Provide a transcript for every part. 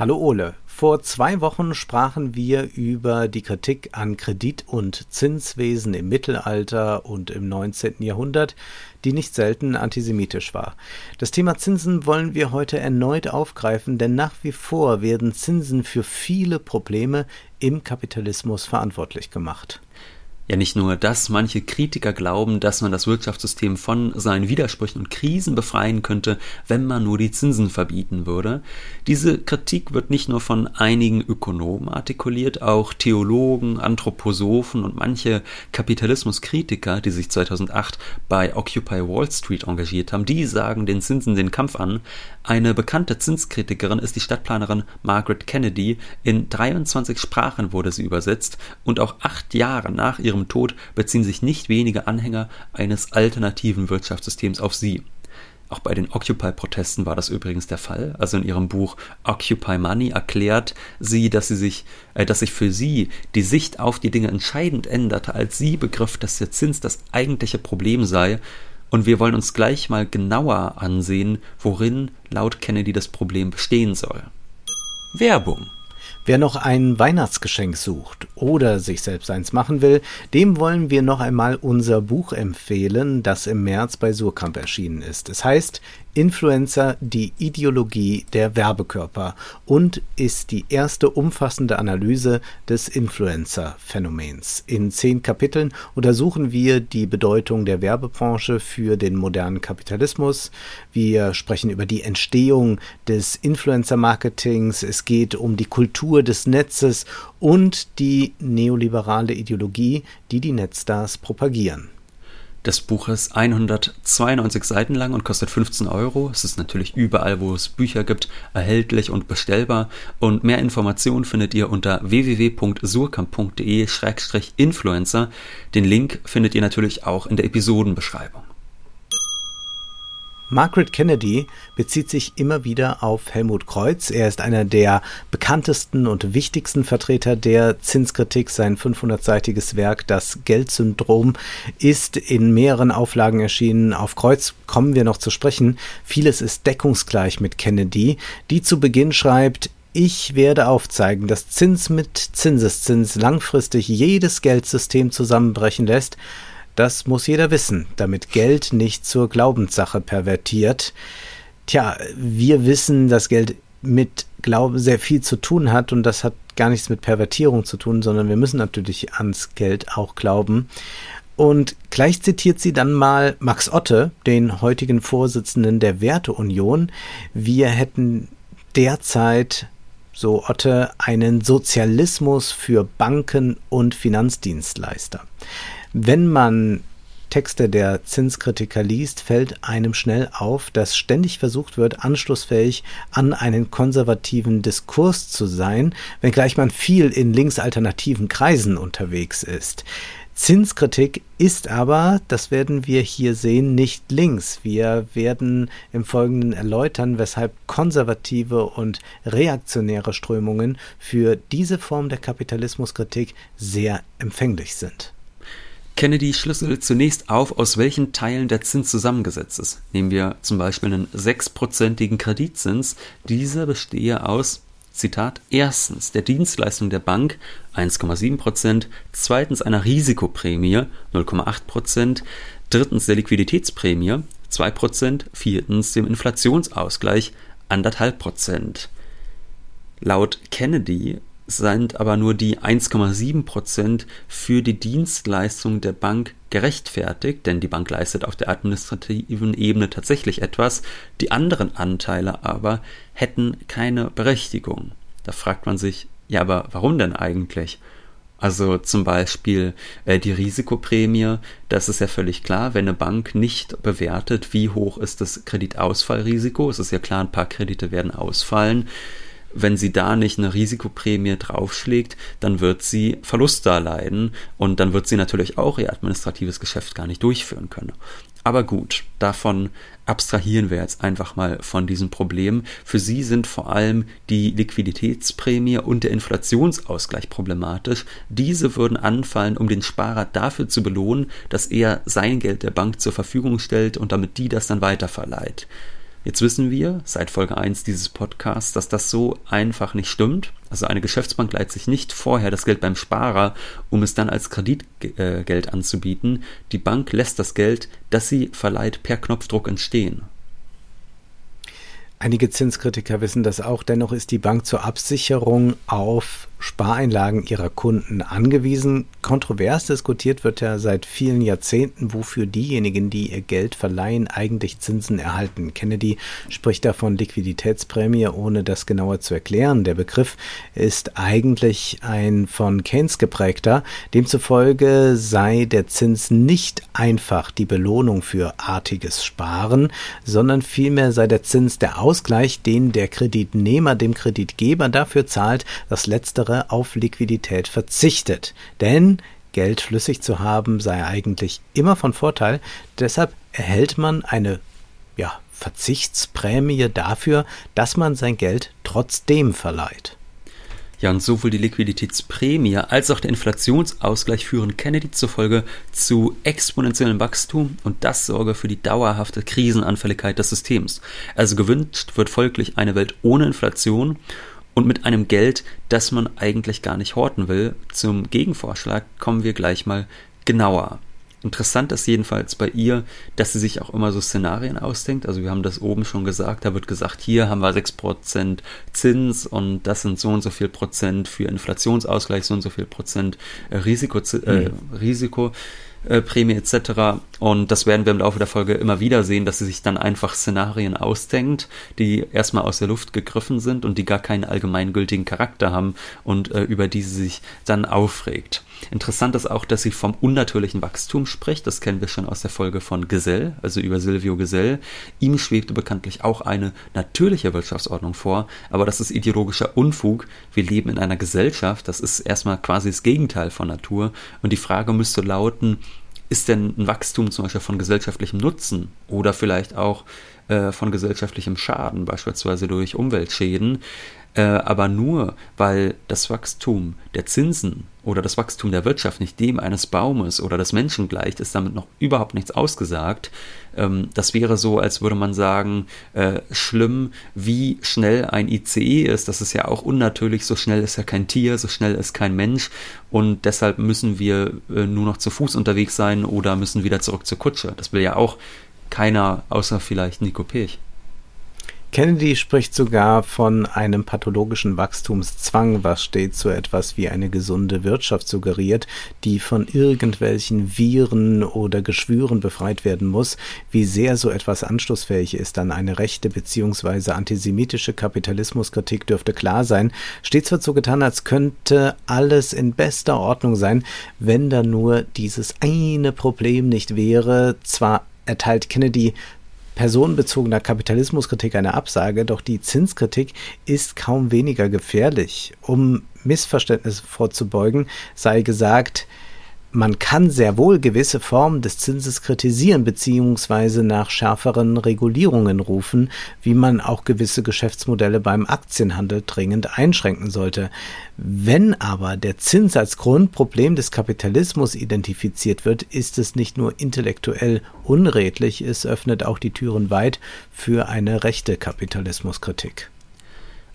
Hallo Ole. Vor zwei Wochen sprachen wir über die Kritik an Kredit- und Zinswesen im Mittelalter und im 19. Jahrhundert, die nicht selten antisemitisch war. Das Thema Zinsen wollen wir heute erneut aufgreifen, denn nach wie vor werden Zinsen für viele Probleme im Kapitalismus verantwortlich gemacht. Ja, nicht nur das, manche Kritiker glauben, dass man das Wirtschaftssystem von seinen Widersprüchen und Krisen befreien könnte, wenn man nur die Zinsen verbieten würde. Diese Kritik wird nicht nur von einigen Ökonomen artikuliert, auch Theologen, Anthroposophen und manche Kapitalismuskritiker, die sich 2008 bei Occupy Wall Street engagiert haben, die sagen den Zinsen den Kampf an. Eine bekannte Zinskritikerin ist die Stadtplanerin Margaret Kennedy. In 23 Sprachen wurde sie übersetzt und auch acht Jahre nach ihrem ihrem Tod beziehen sich nicht wenige Anhänger eines alternativen Wirtschaftssystems auf sie. Auch bei den Occupy-Protesten war das übrigens der Fall. Also in ihrem Buch Occupy Money erklärt sie, dass sie sich, äh, dass sich für sie die Sicht auf die Dinge entscheidend änderte, als sie begriff, dass der Zins das eigentliche Problem sei. Und wir wollen uns gleich mal genauer ansehen, worin laut Kennedy das Problem bestehen soll. Werbung. Wer noch ein Weihnachtsgeschenk sucht oder sich selbst eins machen will, dem wollen wir noch einmal unser Buch empfehlen, das im März bei Surkamp erschienen ist. Es heißt Influencer, die Ideologie der Werbekörper und ist die erste umfassende Analyse des Influencer-Phänomens. In zehn Kapiteln untersuchen wir die Bedeutung der Werbebranche für den modernen Kapitalismus. Wir sprechen über die Entstehung des Influencer-Marketings. Es geht um die Kultur des Netzes und die neoliberale Ideologie, die die Netzstars propagieren. Das Buch ist 192 Seiten lang und kostet 15 Euro. Es ist natürlich überall, wo es Bücher gibt, erhältlich und bestellbar. Und mehr Informationen findet ihr unter www.surkamp.de-influencer. Den Link findet ihr natürlich auch in der Episodenbeschreibung. Margaret Kennedy bezieht sich immer wieder auf Helmut Kreuz. Er ist einer der bekanntesten und wichtigsten Vertreter der Zinskritik. Sein 500-seitiges Werk Das Geldsyndrom ist in mehreren Auflagen erschienen. Auf Kreuz kommen wir noch zu sprechen. Vieles ist deckungsgleich mit Kennedy, die zu Beginn schreibt, ich werde aufzeigen, dass Zins mit Zinseszins langfristig jedes Geldsystem zusammenbrechen lässt das muss jeder wissen, damit Geld nicht zur Glaubenssache pervertiert. Tja, wir wissen, dass Geld mit Glauben sehr viel zu tun hat und das hat gar nichts mit Pervertierung zu tun, sondern wir müssen natürlich ans Geld auch glauben. Und gleich zitiert sie dann mal Max Otte, den heutigen Vorsitzenden der Werteunion. Wir hätten derzeit, so Otte, einen Sozialismus für Banken und Finanzdienstleister. Wenn man Texte der Zinskritiker liest, fällt einem schnell auf, dass ständig versucht wird, anschlussfähig an einen konservativen Diskurs zu sein, wenngleich man viel in linksalternativen Kreisen unterwegs ist. Zinskritik ist aber, das werden wir hier sehen, nicht links. Wir werden im Folgenden erläutern, weshalb konservative und reaktionäre Strömungen für diese Form der Kapitalismuskritik sehr empfänglich sind. Kennedy schlüsselt zunächst auf, aus welchen Teilen der Zins zusammengesetzt ist. Nehmen wir zum Beispiel einen sechsprozentigen Kreditzins. Dieser bestehe aus, Zitat, erstens der Dienstleistung der Bank 1,7 Prozent, zweitens einer Risikoprämie 0,8 Prozent, drittens der Liquiditätsprämie 2 Prozent, viertens dem Inflationsausgleich 1,5 Prozent. Laut Kennedy sind aber nur die 1,7 Prozent für die Dienstleistung der Bank gerechtfertigt, denn die Bank leistet auf der administrativen Ebene tatsächlich etwas, die anderen Anteile aber hätten keine Berechtigung. Da fragt man sich, ja, aber warum denn eigentlich? Also zum Beispiel äh, die Risikoprämie, das ist ja völlig klar, wenn eine Bank nicht bewertet, wie hoch ist das Kreditausfallrisiko, es ist ja klar, ein paar Kredite werden ausfallen, wenn sie da nicht eine Risikoprämie draufschlägt, dann wird sie Verluste erleiden und dann wird sie natürlich auch ihr administratives Geschäft gar nicht durchführen können. Aber gut, davon abstrahieren wir jetzt einfach mal von diesem Problem. Für sie sind vor allem die Liquiditätsprämie und der Inflationsausgleich problematisch. Diese würden anfallen, um den Sparer dafür zu belohnen, dass er sein Geld der Bank zur Verfügung stellt und damit die das dann weiterverleiht. Jetzt wissen wir seit Folge 1 dieses Podcasts, dass das so einfach nicht stimmt. Also eine Geschäftsbank leiht sich nicht vorher das Geld beim Sparer, um es dann als Kreditgeld anzubieten. Die Bank lässt das Geld, das sie verleiht, per Knopfdruck entstehen. Einige Zinskritiker wissen das auch. Dennoch ist die Bank zur Absicherung auf Spareinlagen ihrer Kunden angewiesen. Kontrovers diskutiert wird ja seit vielen Jahrzehnten, wofür diejenigen, die ihr Geld verleihen, eigentlich Zinsen erhalten. Kennedy spricht davon Liquiditätsprämie, ohne das genauer zu erklären. Der Begriff ist eigentlich ein von Keynes geprägter. Demzufolge sei der Zins nicht einfach die Belohnung für artiges Sparen, sondern vielmehr sei der Zins der Ausgleich, den der Kreditnehmer dem Kreditgeber dafür zahlt, dass letztere auf Liquidität verzichtet. Denn Geld flüssig zu haben sei eigentlich immer von Vorteil. Deshalb erhält man eine ja, Verzichtsprämie dafür, dass man sein Geld trotzdem verleiht. Ja, und sowohl die Liquiditätsprämie als auch der Inflationsausgleich führen Kennedy zufolge zu exponentiellem Wachstum und das sorge für die dauerhafte Krisenanfälligkeit des Systems. Also gewünscht wird folglich eine Welt ohne Inflation und mit einem Geld, das man eigentlich gar nicht horten will. Zum Gegenvorschlag kommen wir gleich mal genauer. Interessant ist jedenfalls bei ihr, dass sie sich auch immer so Szenarien ausdenkt. Also wir haben das oben schon gesagt, da wird gesagt, hier haben wir 6% Zins und das sind so und so viel Prozent für Inflationsausgleich, so und so viel Prozent äh, Risiko, äh, mhm. Risiko. Äh, Prämie etc. Und das werden wir im Laufe der Folge immer wieder sehen, dass sie sich dann einfach Szenarien ausdenkt, die erstmal aus der Luft gegriffen sind und die gar keinen allgemeingültigen Charakter haben und äh, über die sie sich dann aufregt. Interessant ist auch, dass sie vom unnatürlichen Wachstum spricht. Das kennen wir schon aus der Folge von Gesell, also über Silvio Gesell. Ihm schwebte bekanntlich auch eine natürliche Wirtschaftsordnung vor, aber das ist ideologischer Unfug. Wir leben in einer Gesellschaft, das ist erstmal quasi das Gegenteil von Natur. Und die Frage müsste lauten, ist denn ein Wachstum zum Beispiel von gesellschaftlichem Nutzen oder vielleicht auch äh, von gesellschaftlichem Schaden, beispielsweise durch Umweltschäden, äh, aber nur weil das Wachstum der Zinsen oder das Wachstum der Wirtschaft nicht dem eines Baumes oder des Menschen gleicht, ist damit noch überhaupt nichts ausgesagt. Ähm, das wäre so, als würde man sagen, äh, schlimm, wie schnell ein ICE ist. Das ist ja auch unnatürlich. So schnell ist ja kein Tier, so schnell ist kein Mensch. Und deshalb müssen wir nur noch zu Fuß unterwegs sein oder müssen wieder zurück zur Kutsche. Das will ja auch keiner, außer vielleicht Nico Pech. Kennedy spricht sogar von einem pathologischen Wachstumszwang, was stets so etwas wie eine gesunde Wirtschaft suggeriert, die von irgendwelchen Viren oder Geschwüren befreit werden muss. Wie sehr so etwas anschlussfähig ist an eine rechte bzw. antisemitische Kapitalismuskritik dürfte klar sein. Stets wird so getan, als könnte alles in bester Ordnung sein, wenn da nur dieses eine Problem nicht wäre. Zwar erteilt Kennedy personenbezogener Kapitalismuskritik eine Absage, doch die Zinskritik ist kaum weniger gefährlich. Um Missverständnisse vorzubeugen, sei gesagt, man kann sehr wohl gewisse Formen des Zinses kritisieren bzw. nach schärferen Regulierungen rufen, wie man auch gewisse Geschäftsmodelle beim Aktienhandel dringend einschränken sollte. Wenn aber der Zins als Grundproblem des Kapitalismus identifiziert wird, ist es nicht nur intellektuell unredlich, es öffnet auch die Türen weit für eine rechte Kapitalismuskritik.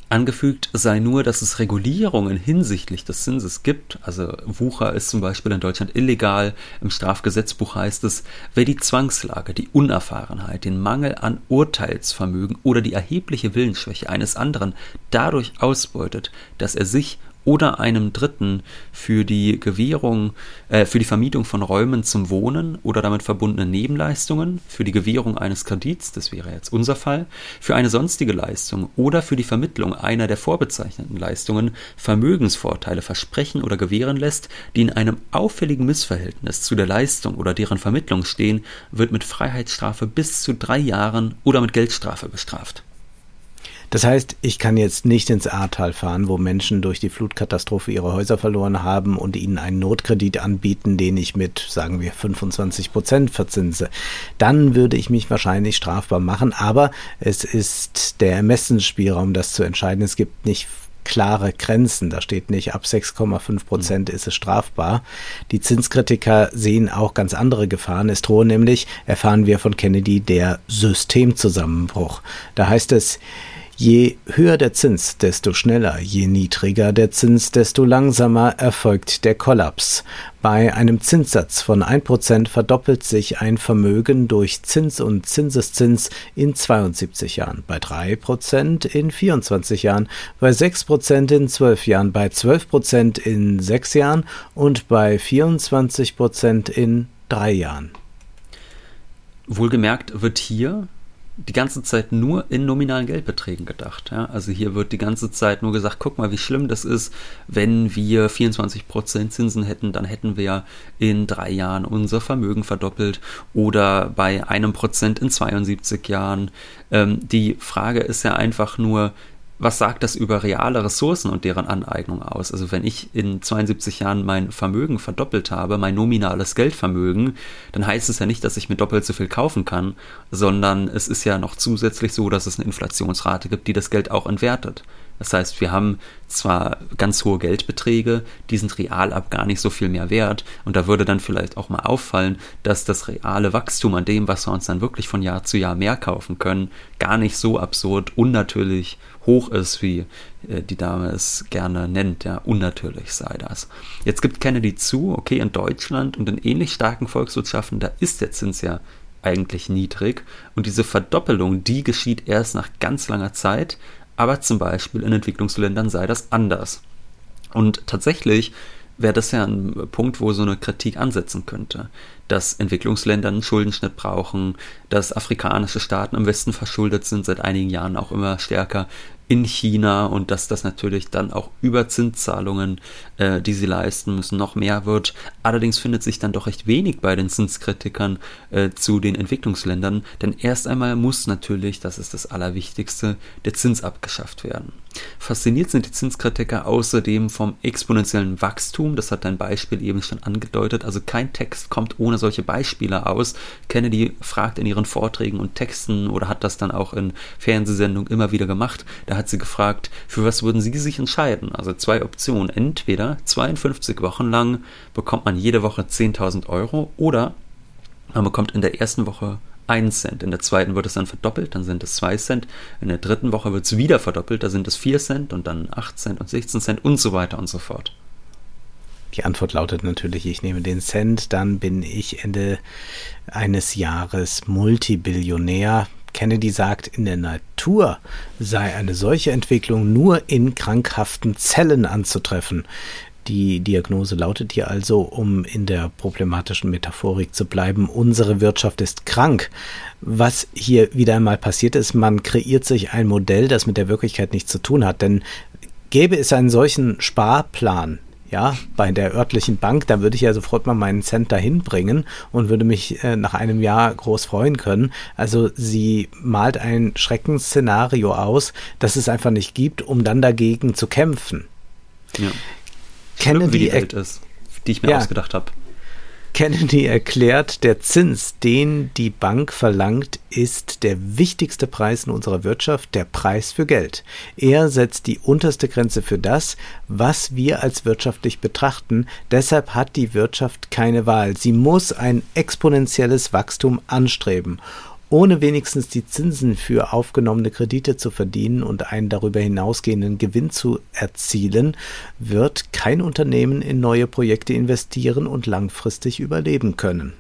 Angefügt sei nur, dass es Regulierungen hinsichtlich des Zinses gibt. Also Wucher ist zum Beispiel in Deutschland illegal. Im Strafgesetzbuch heißt es, wer die Zwangslage, die Unerfahrenheit, den Mangel an Urteilsvermögen oder die erhebliche Willensschwäche eines anderen dadurch ausbeutet, dass er sich oder einem Dritten für die Gewährung, äh, für die Vermietung von Räumen zum Wohnen oder damit verbundene Nebenleistungen, für die Gewährung eines Kredits, das wäre jetzt unser Fall, für eine sonstige Leistung oder für die Vermittlung einer der vorbezeichneten Leistungen Vermögensvorteile versprechen oder gewähren lässt, die in einem auffälligen Missverhältnis zu der Leistung oder deren Vermittlung stehen, wird mit Freiheitsstrafe bis zu drei Jahren oder mit Geldstrafe bestraft. Das heißt, ich kann jetzt nicht ins Ahrtal fahren, wo Menschen durch die Flutkatastrophe ihre Häuser verloren haben und ihnen einen Notkredit anbieten, den ich mit, sagen wir, 25 Prozent verzinse. Dann würde ich mich wahrscheinlich strafbar machen, aber es ist der Ermessensspielraum, das zu entscheiden. Es gibt nicht klare Grenzen. Da steht nicht, ab 6,5 Prozent ist es strafbar. Die Zinskritiker sehen auch ganz andere Gefahren. Es drohe nämlich, erfahren wir von Kennedy, der Systemzusammenbruch. Da heißt es, Je höher der Zins, desto schneller, je niedriger der Zins, desto langsamer erfolgt der Kollaps. Bei einem Zinssatz von 1% verdoppelt sich ein Vermögen durch Zins und Zinseszins in 72 Jahren, bei 3% in 24 Jahren, bei 6% in 12 Jahren, bei 12% in 6 Jahren und bei 24% in 3 Jahren. Wohlgemerkt wird hier die ganze Zeit nur in nominalen Geldbeträgen gedacht. Ja? Also hier wird die ganze Zeit nur gesagt, guck mal, wie schlimm das ist, wenn wir 24% Zinsen hätten, dann hätten wir in drei Jahren unser Vermögen verdoppelt oder bei einem Prozent in 72 Jahren. Ähm, die Frage ist ja einfach nur, was sagt das über reale Ressourcen und deren Aneignung aus? Also wenn ich in 72 Jahren mein Vermögen verdoppelt habe, mein nominales Geldvermögen, dann heißt es ja nicht, dass ich mir doppelt so viel kaufen kann, sondern es ist ja noch zusätzlich so, dass es eine Inflationsrate gibt, die das Geld auch entwertet. Das heißt, wir haben zwar ganz hohe Geldbeträge, die sind real ab gar nicht so viel mehr wert. Und da würde dann vielleicht auch mal auffallen, dass das reale Wachstum an dem, was wir uns dann wirklich von Jahr zu Jahr mehr kaufen können, gar nicht so absurd unnatürlich hoch ist, wie äh, die Dame es gerne nennt. Ja, unnatürlich sei das. Jetzt gibt Kennedy zu, okay, in Deutschland und in ähnlich starken Volkswirtschaften, da ist der Zins ja eigentlich niedrig. Und diese Verdoppelung, die geschieht erst nach ganz langer Zeit. Aber zum Beispiel in Entwicklungsländern sei das anders. Und tatsächlich wäre das ja ein Punkt, wo so eine Kritik ansetzen könnte dass Entwicklungsländer einen Schuldenschnitt brauchen, dass afrikanische Staaten im Westen verschuldet sind, seit einigen Jahren auch immer stärker in China und dass das natürlich dann auch über Zinszahlungen, äh, die sie leisten müssen, noch mehr wird. Allerdings findet sich dann doch recht wenig bei den Zinskritikern äh, zu den Entwicklungsländern, denn erst einmal muss natürlich, das ist das Allerwichtigste, der Zins abgeschafft werden. Fasziniert sind die Zinskritiker außerdem vom exponentiellen Wachstum, das hat dein Beispiel eben schon angedeutet, also kein Text kommt ohne solche Beispiele aus. Kennedy fragt in ihren Vorträgen und Texten oder hat das dann auch in Fernsehsendungen immer wieder gemacht, da hat sie gefragt, für was würden Sie sich entscheiden? Also zwei Optionen, entweder 52 Wochen lang bekommt man jede Woche 10.000 Euro oder man bekommt in der ersten Woche 1 Cent. In der zweiten wird es dann verdoppelt, dann sind es 2 Cent. In der dritten Woche wird es wieder verdoppelt, da sind es 4 Cent und dann 8 Cent und 16 Cent und so weiter und so fort. Die Antwort lautet natürlich, ich nehme den Cent, dann bin ich Ende eines Jahres Multibillionär. Kennedy sagt, in der Natur sei eine solche Entwicklung nur in krankhaften Zellen anzutreffen. Die Diagnose lautet hier also, um in der problematischen Metaphorik zu bleiben, unsere Wirtschaft ist krank. Was hier wieder einmal passiert ist, man kreiert sich ein Modell, das mit der Wirklichkeit nichts zu tun hat. Denn gäbe es einen solchen Sparplan, ja, bei der örtlichen Bank, da würde ich ja sofort mal meinen Cent dahin bringen und würde mich äh, nach einem Jahr groß freuen können. Also sie malt ein Schreckensszenario aus, das es einfach nicht gibt, um dann dagegen zu kämpfen. Ja. Kennedy, wie die Welt ist, die ich mir ja. ausgedacht habe. Kennedy erklärt, der Zins, den die Bank verlangt, ist der wichtigste Preis in unserer Wirtschaft, der Preis für Geld. Er setzt die unterste Grenze für das, was wir als wirtschaftlich betrachten. Deshalb hat die Wirtschaft keine Wahl. Sie muss ein exponentielles Wachstum anstreben ohne wenigstens die Zinsen für aufgenommene Kredite zu verdienen und einen darüber hinausgehenden Gewinn zu erzielen, wird kein Unternehmen in neue Projekte investieren und langfristig überleben können.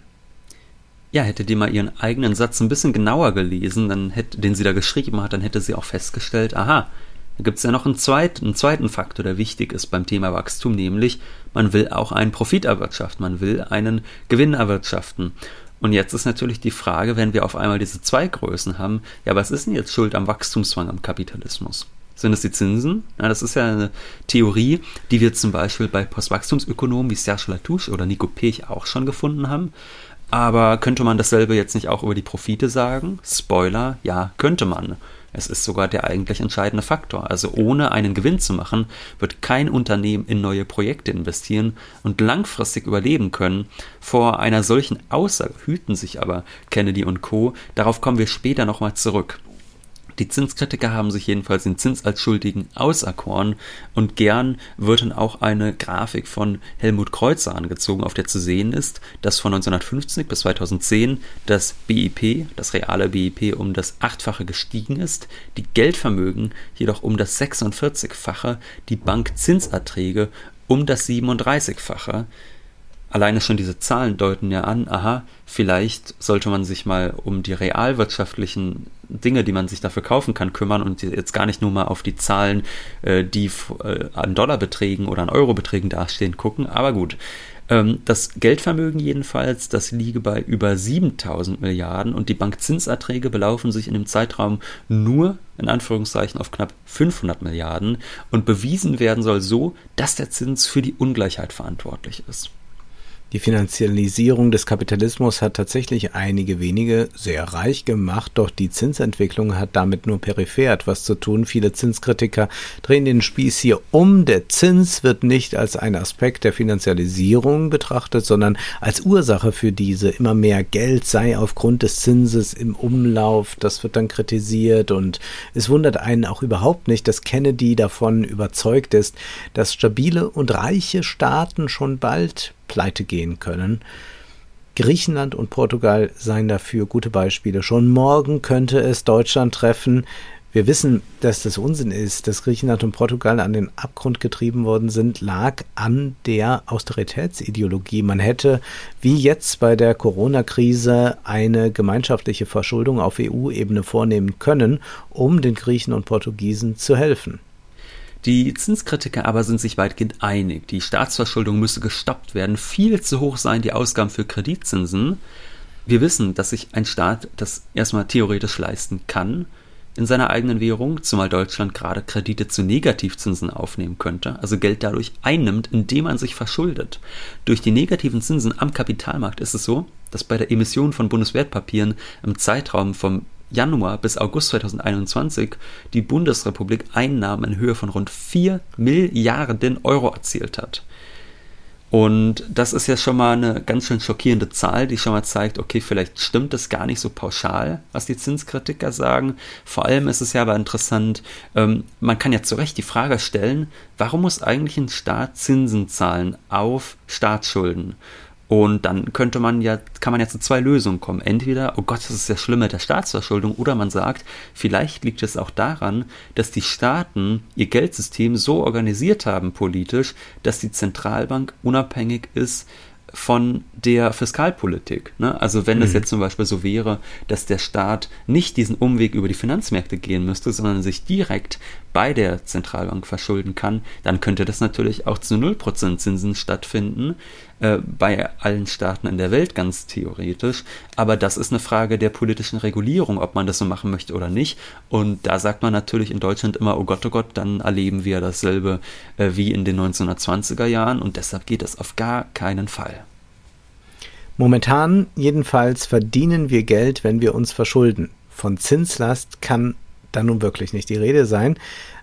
Ja, hätte die mal ihren eigenen Satz ein bisschen genauer gelesen, dann hätte, den sie da geschrieben hat, dann hätte sie auch festgestellt, aha, da gibt es ja noch einen zweiten, einen zweiten Faktor, der wichtig ist beim Thema Wachstum, nämlich man will auch einen Profit erwirtschaften, man will einen Gewinn erwirtschaften. Und jetzt ist natürlich die Frage, wenn wir auf einmal diese zwei Größen haben, ja, was ist denn jetzt schuld am Wachstumszwang am Kapitalismus? Sind es die Zinsen? Ja, das ist ja eine Theorie, die wir zum Beispiel bei Postwachstumsökonomen wie Serge Latouche oder Nico Pech auch schon gefunden haben. Aber könnte man dasselbe jetzt nicht auch über die Profite sagen? Spoiler, ja, könnte man. Es ist sogar der eigentlich entscheidende Faktor. Also ohne einen Gewinn zu machen, wird kein Unternehmen in neue Projekte investieren und langfristig überleben können. Vor einer solchen Aussage hüten sich aber Kennedy und Co. Darauf kommen wir später nochmal zurück. Die Zinskritiker haben sich jedenfalls den Zins als Schuldigen auserkoren und gern wird dann auch eine Grafik von Helmut Kreuzer angezogen, auf der zu sehen ist, dass von 1950 bis 2010 das BIP, das reale BIP, um das Achtfache gestiegen ist, die Geldvermögen jedoch um das 46-fache, die Bankzinserträge um das 37-fache alleine schon diese Zahlen deuten ja an, aha, vielleicht sollte man sich mal um die realwirtschaftlichen Dinge, die man sich dafür kaufen kann, kümmern und jetzt gar nicht nur mal auf die Zahlen, äh, die äh, an Dollarbeträgen oder an Eurobeträgen dastehen, gucken. Aber gut. Ähm, das Geldvermögen jedenfalls, das liege bei über 7000 Milliarden und die Bankzinserträge belaufen sich in dem Zeitraum nur in Anführungszeichen auf knapp 500 Milliarden und bewiesen werden soll so, dass der Zins für die Ungleichheit verantwortlich ist. Die Finanzialisierung des Kapitalismus hat tatsächlich einige wenige sehr reich gemacht, doch die Zinsentwicklung hat damit nur peripher etwas zu tun. Viele Zinskritiker drehen den Spieß hier um. Der Zins wird nicht als ein Aspekt der Finanzialisierung betrachtet, sondern als Ursache für diese. Immer mehr Geld sei aufgrund des Zinses im Umlauf. Das wird dann kritisiert und es wundert einen auch überhaupt nicht, dass Kennedy davon überzeugt ist, dass stabile und reiche Staaten schon bald pleite gehen können. Griechenland und Portugal seien dafür gute Beispiele. Schon morgen könnte es Deutschland treffen. Wir wissen, dass das Unsinn ist, dass Griechenland und Portugal an den Abgrund getrieben worden sind, lag an der Austeritätsideologie. Man hätte, wie jetzt bei der Corona-Krise, eine gemeinschaftliche Verschuldung auf EU-Ebene vornehmen können, um den Griechen und Portugiesen zu helfen. Die Zinskritiker aber sind sich weitgehend einig. Die Staatsverschuldung müsse gestoppt werden. Viel zu hoch seien die Ausgaben für Kreditzinsen. Wir wissen, dass sich ein Staat das erstmal theoretisch leisten kann in seiner eigenen Währung, zumal Deutschland gerade Kredite zu Negativzinsen aufnehmen könnte, also Geld dadurch einnimmt, indem man sich verschuldet. Durch die negativen Zinsen am Kapitalmarkt ist es so, dass bei der Emission von Bundeswertpapieren im Zeitraum vom Januar bis August 2021 die Bundesrepublik Einnahmen in Höhe von rund 4 Milliarden Euro erzielt hat. Und das ist ja schon mal eine ganz schön schockierende Zahl, die schon mal zeigt, okay, vielleicht stimmt das gar nicht so pauschal, was die Zinskritiker sagen. Vor allem ist es ja aber interessant, ähm, man kann ja zu Recht die Frage stellen, warum muss eigentlich ein Staat Zinsen zahlen auf Staatsschulden? Und dann könnte man ja, kann man ja zu zwei Lösungen kommen. Entweder, oh Gott, das ist ja schlimm mit der Staatsverschuldung, oder man sagt, vielleicht liegt es auch daran, dass die Staaten ihr Geldsystem so organisiert haben politisch, dass die Zentralbank unabhängig ist von der Fiskalpolitik. Ne? Also wenn es mhm. jetzt zum Beispiel so wäre, dass der Staat nicht diesen Umweg über die Finanzmärkte gehen müsste, sondern sich direkt bei der Zentralbank verschulden kann, dann könnte das natürlich auch zu 0% Zinsen stattfinden, äh, bei allen Staaten in der Welt ganz theoretisch. Aber das ist eine Frage der politischen Regulierung, ob man das so machen möchte oder nicht. Und da sagt man natürlich in Deutschland immer, oh Gott, oh Gott, dann erleben wir dasselbe äh, wie in den 1920er Jahren und deshalb geht das auf gar keinen Fall. Momentan jedenfalls verdienen wir Geld, wenn wir uns verschulden. Von Zinslast kann da nun wirklich nicht die Rede sein.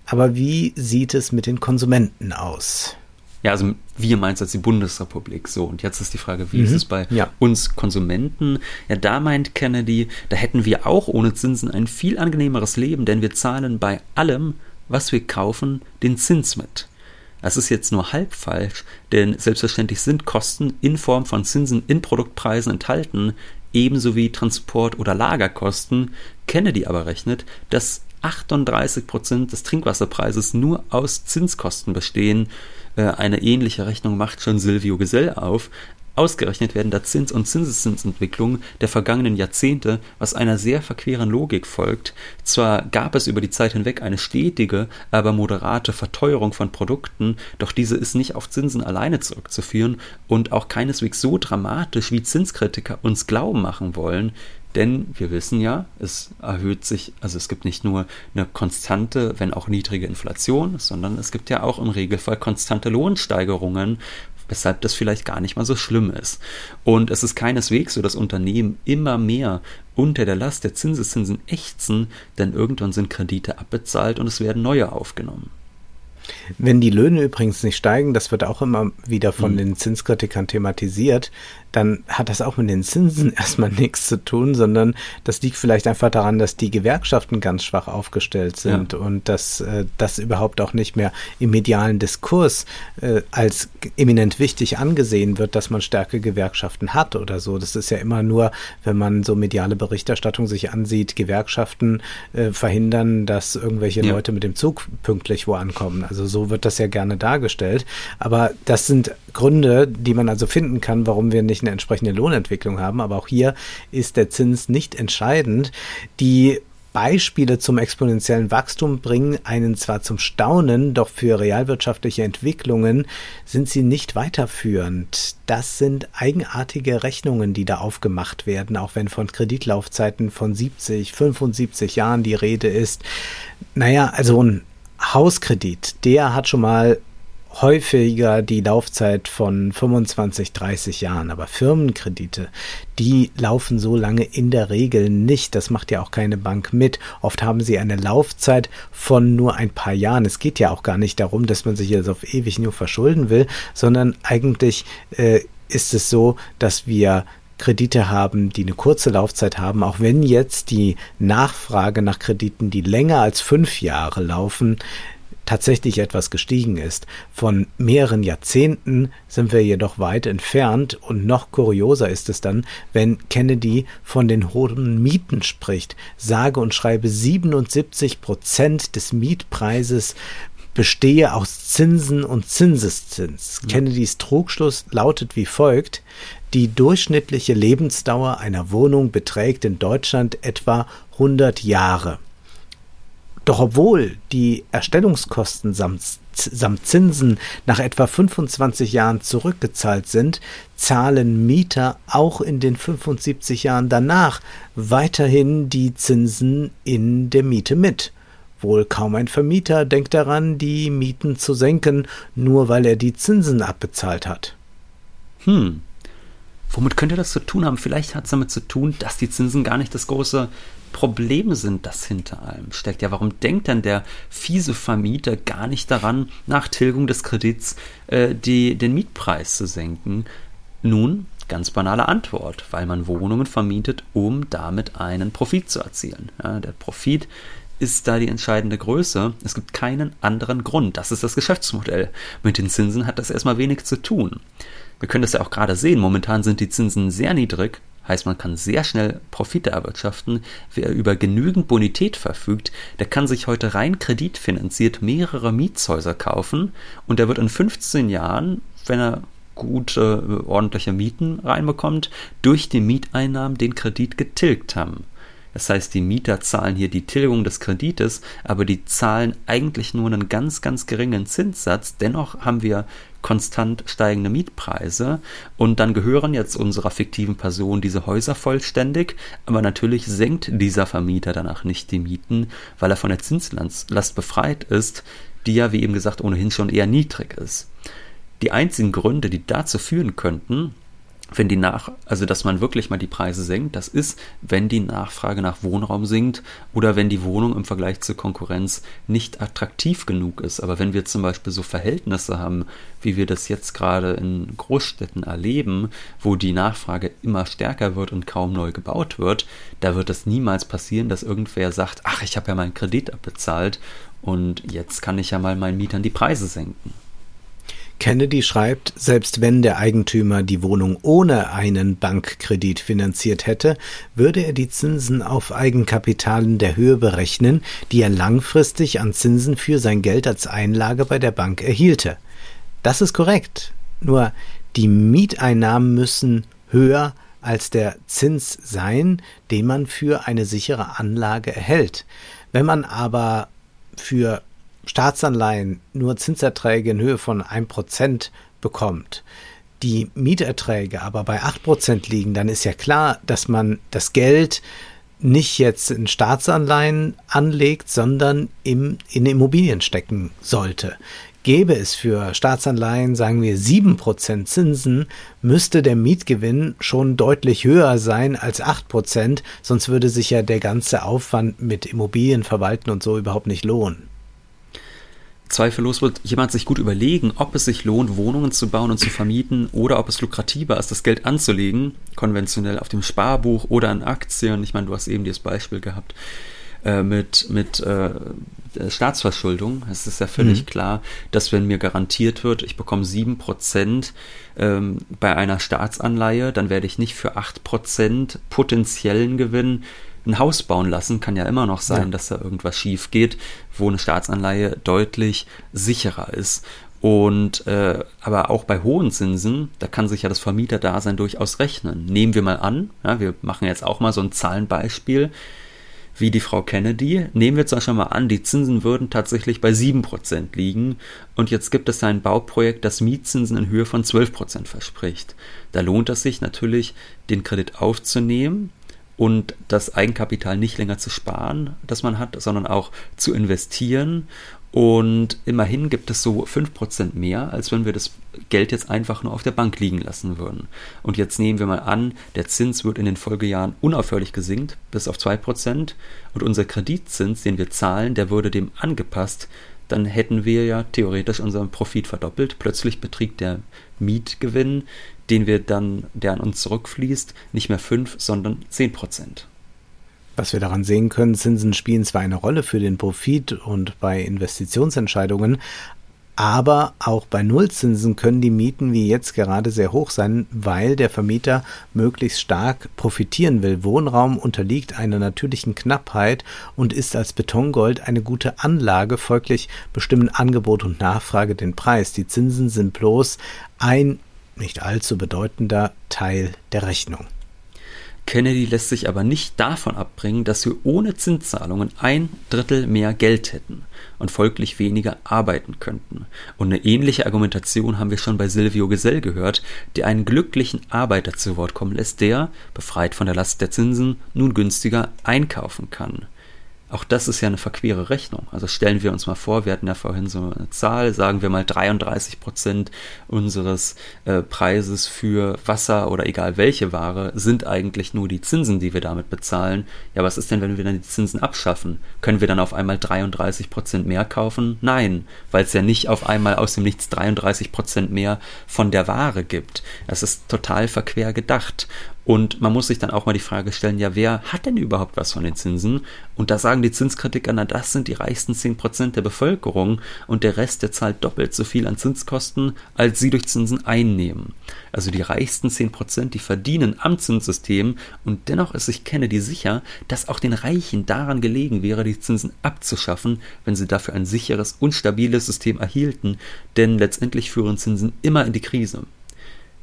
Aber wie sieht es mit den Konsumenten aus? Ja, also wir meint jetzt die Bundesrepublik so. Und jetzt ist die Frage, wie mhm. ist es bei ja. uns Konsumenten? Ja, da meint Kennedy, da hätten wir auch ohne Zinsen ein viel angenehmeres Leben, denn wir zahlen bei allem, was wir kaufen, den Zins mit. Das ist jetzt nur halb falsch, denn selbstverständlich sind Kosten in Form von Zinsen in Produktpreisen enthalten, ebenso wie Transport- oder Lagerkosten. Kennedy aber rechnet, dass 38 Prozent des Trinkwasserpreises nur aus Zinskosten bestehen. Äh, eine ähnliche Rechnung macht schon Silvio Gesell auf. Ausgerechnet werden da Zins- und Zinseszinsentwicklungen der vergangenen Jahrzehnte, was einer sehr verqueren Logik folgt. Zwar gab es über die Zeit hinweg eine stetige, aber moderate Verteuerung von Produkten, doch diese ist nicht auf Zinsen alleine zurückzuführen und auch keineswegs so dramatisch, wie Zinskritiker uns glauben machen wollen. Denn wir wissen ja, es erhöht sich, also es gibt nicht nur eine konstante, wenn auch niedrige Inflation, sondern es gibt ja auch im Regelfall konstante Lohnsteigerungen weshalb das vielleicht gar nicht mal so schlimm ist. Und es ist keineswegs so, dass Unternehmen immer mehr unter der Last der Zinseszinsen ächzen, denn irgendwann sind Kredite abbezahlt und es werden neue aufgenommen. Wenn die Löhne übrigens nicht steigen, das wird auch immer wieder von mhm. den Zinskritikern thematisiert, dann hat das auch mit den Zinsen erstmal nichts zu tun, sondern das liegt vielleicht einfach daran, dass die Gewerkschaften ganz schwach aufgestellt sind ja. und dass äh, das überhaupt auch nicht mehr im medialen Diskurs äh, als eminent wichtig angesehen wird, dass man starke Gewerkschaften hat oder so. Das ist ja immer nur, wenn man so mediale Berichterstattung sich ansieht, Gewerkschaften äh, verhindern, dass irgendwelche ja. Leute mit dem Zug pünktlich wo ankommen. Also so wird das ja gerne dargestellt. Aber das sind Gründe, die man also finden kann, warum wir nicht eine entsprechende Lohnentwicklung haben. Aber auch hier ist der Zins nicht entscheidend. Die Beispiele zum exponentiellen Wachstum bringen einen zwar zum Staunen, doch für realwirtschaftliche Entwicklungen sind sie nicht weiterführend. Das sind eigenartige Rechnungen, die da aufgemacht werden, auch wenn von Kreditlaufzeiten von 70, 75 Jahren die Rede ist. Naja, also ein Hauskredit, der hat schon mal häufiger die Laufzeit von 25, 30 Jahren. Aber Firmenkredite, die laufen so lange in der Regel nicht. Das macht ja auch keine Bank mit. Oft haben sie eine Laufzeit von nur ein paar Jahren. Es geht ja auch gar nicht darum, dass man sich jetzt auf ewig nur verschulden will, sondern eigentlich äh, ist es so, dass wir Kredite haben, die eine kurze Laufzeit haben, auch wenn jetzt die Nachfrage nach Krediten, die länger als fünf Jahre laufen, tatsächlich etwas gestiegen ist. Von mehreren Jahrzehnten sind wir jedoch weit entfernt und noch kurioser ist es dann, wenn Kennedy von den hohen Mieten spricht. Sage und schreibe 77 Prozent des Mietpreises bestehe aus Zinsen und Zinseszins. Ja. Kennedys Trugschluss lautet wie folgt. Die durchschnittliche Lebensdauer einer Wohnung beträgt in Deutschland etwa 100 Jahre. Doch obwohl die Erstellungskosten samt, samt, Zinsen nach etwa 25 Jahren zurückgezahlt sind, zahlen Mieter auch in den 75 Jahren danach weiterhin die Zinsen in der Miete mit. Wohl kaum ein Vermieter denkt daran, die Mieten zu senken, nur weil er die Zinsen abbezahlt hat. Hm, Womit könnte das zu tun haben? Vielleicht hat es damit zu tun, dass die Zinsen gar nicht das große Problem sind, das hinter allem steckt. Ja, warum denkt denn der fiese Vermieter gar nicht daran, nach Tilgung des Kredits äh, die, den Mietpreis zu senken? Nun, ganz banale Antwort, weil man Wohnungen vermietet, um damit einen Profit zu erzielen. Ja, der Profit ist da die entscheidende Größe. Es gibt keinen anderen Grund. Das ist das Geschäftsmodell. Mit den Zinsen hat das erstmal wenig zu tun. Wir können das ja auch gerade sehen. Momentan sind die Zinsen sehr niedrig. Heißt, man kann sehr schnell Profite erwirtschaften. Wer über genügend Bonität verfügt, der kann sich heute rein kreditfinanziert mehrere Mietshäuser kaufen und der wird in 15 Jahren, wenn er gute, ordentliche Mieten reinbekommt, durch die Mieteinnahmen den Kredit getilgt haben. Das heißt, die Mieter zahlen hier die Tilgung des Kredites, aber die zahlen eigentlich nur einen ganz, ganz geringen Zinssatz. Dennoch haben wir konstant steigende Mietpreise und dann gehören jetzt unserer fiktiven Person diese Häuser vollständig, aber natürlich senkt dieser Vermieter danach nicht die Mieten, weil er von der Zinslast befreit ist, die ja, wie eben gesagt, ohnehin schon eher niedrig ist. Die einzigen Gründe, die dazu führen könnten, wenn die nach, also dass man wirklich mal die Preise senkt, das ist, wenn die Nachfrage nach Wohnraum sinkt oder wenn die Wohnung im Vergleich zur Konkurrenz nicht attraktiv genug ist. Aber wenn wir zum Beispiel so Verhältnisse haben, wie wir das jetzt gerade in Großstädten erleben, wo die Nachfrage immer stärker wird und kaum neu gebaut wird, da wird es niemals passieren, dass irgendwer sagt, ach, ich habe ja meinen Kredit abbezahlt und jetzt kann ich ja mal meinen Mietern die Preise senken. Kennedy schreibt, selbst wenn der Eigentümer die Wohnung ohne einen Bankkredit finanziert hätte, würde er die Zinsen auf Eigenkapital in der Höhe berechnen, die er langfristig an Zinsen für sein Geld als Einlage bei der Bank erhielte. Das ist korrekt. Nur die Mieteinnahmen müssen höher als der Zins sein, den man für eine sichere Anlage erhält. Wenn man aber für Staatsanleihen nur Zinserträge in Höhe von 1% bekommt, die Mieterträge aber bei 8% liegen, dann ist ja klar, dass man das Geld nicht jetzt in Staatsanleihen anlegt, sondern im, in Immobilien stecken sollte. Gäbe es für Staatsanleihen, sagen wir, 7% Zinsen, müsste der Mietgewinn schon deutlich höher sein als 8%, sonst würde sich ja der ganze Aufwand mit Immobilien verwalten und so überhaupt nicht lohnen. Zweifellos wird jemand sich gut überlegen, ob es sich lohnt, Wohnungen zu bauen und zu vermieten oder ob es lukrativer ist, das Geld anzulegen, konventionell auf dem Sparbuch oder in Aktien. Ich meine, du hast eben dieses Beispiel gehabt äh, mit, mit äh, Staatsverschuldung. Es ist ja völlig mhm. klar, dass wenn mir garantiert wird, ich bekomme 7% ähm, bei einer Staatsanleihe, dann werde ich nicht für 8% potenziellen Gewinn ein Haus bauen lassen, kann ja immer noch sein, ja. dass da irgendwas schief geht, wo eine Staatsanleihe deutlich sicherer ist. Und äh, aber auch bei hohen Zinsen, da kann sich ja das Vermieterdasein durchaus rechnen. Nehmen wir mal an, ja, wir machen jetzt auch mal so ein Zahlenbeispiel, wie die Frau Kennedy. Nehmen wir zum Beispiel mal an, die Zinsen würden tatsächlich bei 7% liegen und jetzt gibt es ein Bauprojekt, das Mietzinsen in Höhe von 12% verspricht. Da lohnt es sich natürlich, den Kredit aufzunehmen, und das Eigenkapital nicht länger zu sparen, das man hat, sondern auch zu investieren. Und immerhin gibt es so 5% mehr, als wenn wir das Geld jetzt einfach nur auf der Bank liegen lassen würden. Und jetzt nehmen wir mal an, der Zins wird in den Folgejahren unaufhörlich gesinkt bis auf 2% und unser Kreditzins, den wir zahlen, der würde dem angepasst. Dann hätten wir ja theoretisch unseren Profit verdoppelt. Plötzlich beträgt der Mietgewinn den wir dann, der an uns zurückfließt, nicht mehr 5, sondern 10 Prozent. Was wir daran sehen können, Zinsen spielen zwar eine Rolle für den Profit und bei Investitionsentscheidungen, aber auch bei Nullzinsen können die Mieten wie jetzt gerade sehr hoch sein, weil der Vermieter möglichst stark profitieren will. Wohnraum unterliegt einer natürlichen Knappheit und ist als Betongold eine gute Anlage. Folglich bestimmen Angebot und Nachfrage den Preis. Die Zinsen sind bloß ein nicht allzu bedeutender Teil der Rechnung. Kennedy lässt sich aber nicht davon abbringen, dass wir ohne Zinszahlungen ein Drittel mehr Geld hätten und folglich weniger arbeiten könnten. Und eine ähnliche Argumentation haben wir schon bei Silvio Gesell gehört, der einen glücklichen Arbeiter zu Wort kommen lässt, der, befreit von der Last der Zinsen, nun günstiger einkaufen kann. Auch das ist ja eine verquere Rechnung. Also stellen wir uns mal vor, wir hatten ja vorhin so eine Zahl, sagen wir mal 33 Prozent unseres äh, Preises für Wasser oder egal welche Ware sind eigentlich nur die Zinsen, die wir damit bezahlen. Ja, was ist denn, wenn wir dann die Zinsen abschaffen? Können wir dann auf einmal 33 Prozent mehr kaufen? Nein, weil es ja nicht auf einmal aus dem Nichts 33 Prozent mehr von der Ware gibt. Das ist total verquer gedacht. Und man muss sich dann auch mal die Frage stellen, ja, wer hat denn überhaupt was von den Zinsen? Und da sagen die Zinskritiker, na, das sind die reichsten 10% der Bevölkerung und der Rest, der zahlt doppelt so viel an Zinskosten, als sie durch Zinsen einnehmen. Also die reichsten 10%, die verdienen am Zinssystem und dennoch ist sich Kennedy sicher, dass auch den Reichen daran gelegen wäre, die Zinsen abzuschaffen, wenn sie dafür ein sicheres und stabiles System erhielten, denn letztendlich führen Zinsen immer in die Krise.